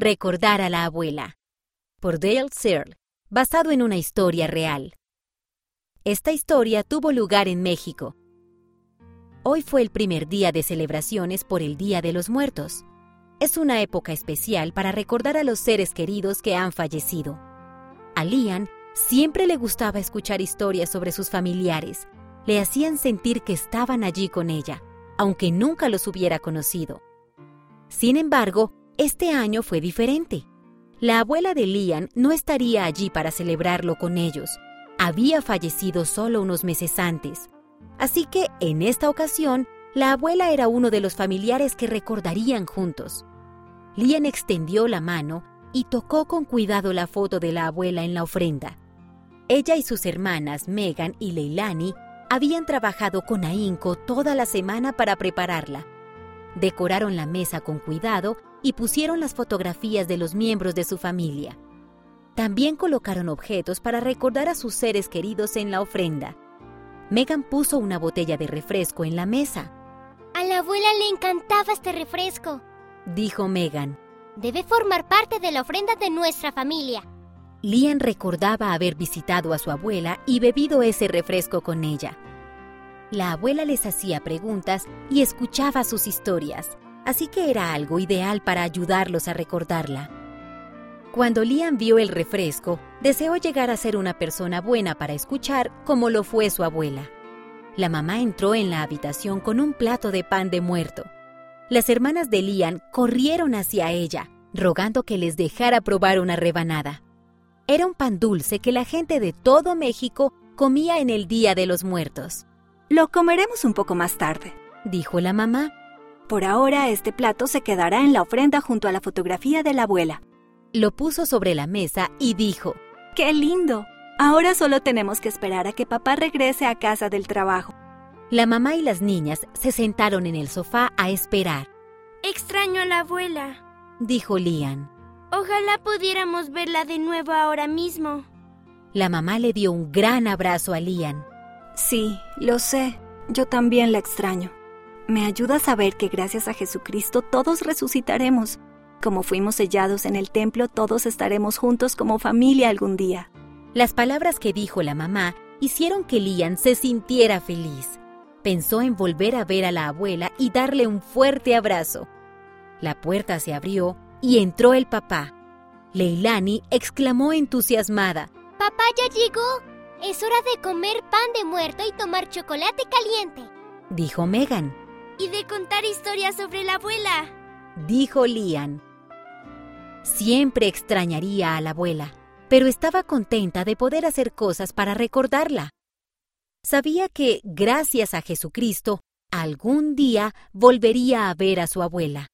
Recordar a la abuela. Por Dale Searle, basado en una historia real. Esta historia tuvo lugar en México. Hoy fue el primer día de celebraciones por el Día de los Muertos. Es una época especial para recordar a los seres queridos que han fallecido. A Lian siempre le gustaba escuchar historias sobre sus familiares. Le hacían sentir que estaban allí con ella, aunque nunca los hubiera conocido. Sin embargo, este año fue diferente. La abuela de Lian no estaría allí para celebrarlo con ellos. Había fallecido solo unos meses antes. Así que, en esta ocasión, la abuela era uno de los familiares que recordarían juntos. Lian extendió la mano y tocó con cuidado la foto de la abuela en la ofrenda. Ella y sus hermanas Megan y Leilani habían trabajado con ahínco toda la semana para prepararla. Decoraron la mesa con cuidado y pusieron las fotografías de los miembros de su familia. También colocaron objetos para recordar a sus seres queridos en la ofrenda. Megan puso una botella de refresco en la mesa. A la abuela le encantaba este refresco dijo Megan. Debe formar parte de la ofrenda de nuestra familia. Lian recordaba haber visitado a su abuela y bebido ese refresco con ella. La abuela les hacía preguntas y escuchaba sus historias, así que era algo ideal para ayudarlos a recordarla. Cuando Lian vio el refresco, deseó llegar a ser una persona buena para escuchar como lo fue su abuela. La mamá entró en la habitación con un plato de pan de muerto las hermanas de Lian corrieron hacia ella, rogando que les dejara probar una rebanada. Era un pan dulce que la gente de todo México comía en el Día de los Muertos. Lo comeremos un poco más tarde, dijo la mamá. Por ahora este plato se quedará en la ofrenda junto a la fotografía de la abuela. Lo puso sobre la mesa y dijo, ¡Qué lindo! Ahora solo tenemos que esperar a que papá regrese a casa del trabajo. La mamá y las niñas se sentaron en el sofá a esperar. Extraño a la abuela, dijo Lian. Ojalá pudiéramos verla de nuevo ahora mismo. La mamá le dio un gran abrazo a Lian. Sí, lo sé. Yo también la extraño. Me ayuda a saber que gracias a Jesucristo todos resucitaremos. Como fuimos sellados en el templo, todos estaremos juntos como familia algún día. Las palabras que dijo la mamá hicieron que Lian se sintiera feliz pensó en volver a ver a la abuela y darle un fuerte abrazo. La puerta se abrió y entró el papá. Leilani exclamó entusiasmada. Papá ya llegó. Es hora de comer pan de muerto y tomar chocolate caliente. Dijo Megan. Y de contar historias sobre la abuela. Dijo Lian. Siempre extrañaría a la abuela, pero estaba contenta de poder hacer cosas para recordarla. Sabía que, gracias a Jesucristo, algún día volvería a ver a su abuela.